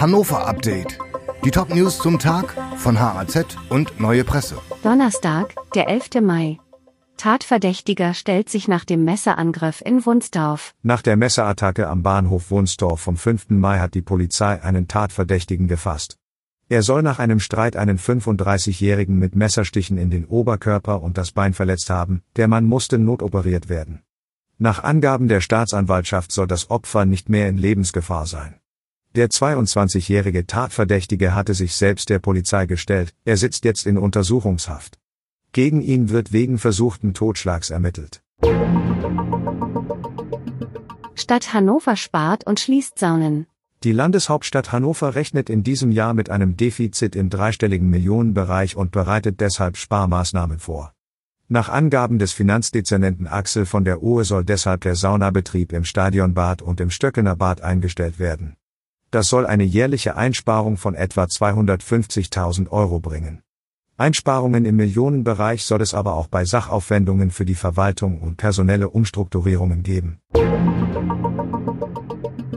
Hannover Update. Die Top-News zum Tag von HAZ und Neue Presse. Donnerstag, der 11. Mai. Tatverdächtiger stellt sich nach dem Messerangriff in Wunsdorf. Nach der Messerattacke am Bahnhof Wunsdorf vom 5. Mai hat die Polizei einen Tatverdächtigen gefasst. Er soll nach einem Streit einen 35-Jährigen mit Messerstichen in den Oberkörper und das Bein verletzt haben, der Mann musste notoperiert werden. Nach Angaben der Staatsanwaltschaft soll das Opfer nicht mehr in Lebensgefahr sein. Der 22-jährige Tatverdächtige hatte sich selbst der Polizei gestellt, er sitzt jetzt in Untersuchungshaft. Gegen ihn wird wegen versuchten Totschlags ermittelt. Stadt Hannover spart und schließt Saunen. Die Landeshauptstadt Hannover rechnet in diesem Jahr mit einem Defizit im dreistelligen Millionenbereich und bereitet deshalb Sparmaßnahmen vor. Nach Angaben des Finanzdezernenten Axel von der Uhr soll deshalb der Saunabetrieb im Stadionbad und im Stöckener Bad eingestellt werden. Das soll eine jährliche Einsparung von etwa 250.000 Euro bringen. Einsparungen im Millionenbereich soll es aber auch bei Sachaufwendungen für die Verwaltung und personelle Umstrukturierungen geben.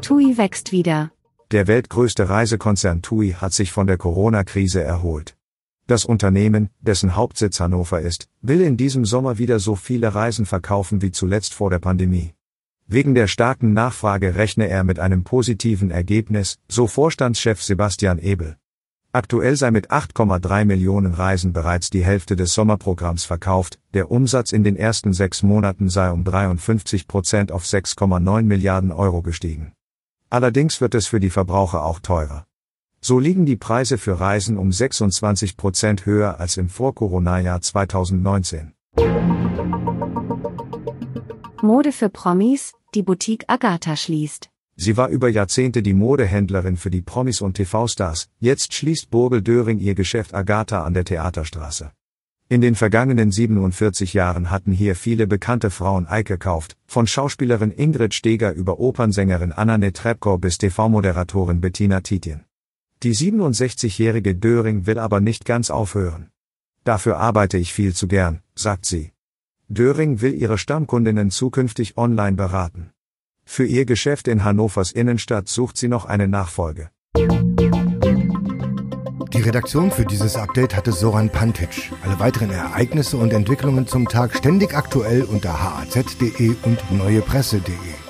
TUI wächst wieder. Der weltgrößte Reisekonzern TUI hat sich von der Corona-Krise erholt. Das Unternehmen, dessen Hauptsitz Hannover ist, will in diesem Sommer wieder so viele Reisen verkaufen wie zuletzt vor der Pandemie. Wegen der starken Nachfrage rechne er mit einem positiven Ergebnis, so Vorstandschef Sebastian Ebel. Aktuell sei mit 8,3 Millionen Reisen bereits die Hälfte des Sommerprogramms verkauft, der Umsatz in den ersten sechs Monaten sei um 53 Prozent auf 6,9 Milliarden Euro gestiegen. Allerdings wird es für die Verbraucher auch teurer. So liegen die Preise für Reisen um 26 Prozent höher als im Vor-Corona-Jahr 2019. Mode für Promis, die Boutique Agatha schließt. Sie war über Jahrzehnte die Modehändlerin für die Promis und TV-Stars, jetzt schließt Burgel Döring ihr Geschäft Agatha an der Theaterstraße. In den vergangenen 47 Jahren hatten hier viele bekannte Frauen eingekauft, von Schauspielerin Ingrid Steger über Opernsängerin Anna Netrebko bis TV-Moderatorin Bettina Tietjen. Die 67-jährige Döring will aber nicht ganz aufhören. Dafür arbeite ich viel zu gern, sagt sie. Döring will ihre Stammkundinnen zukünftig online beraten. Für ihr Geschäft in Hannovers Innenstadt sucht sie noch eine Nachfolge. Die Redaktion für dieses Update hatte Soran Pantic. Alle weiteren Ereignisse und Entwicklungen zum Tag ständig aktuell unter haz.de und neuepresse.de.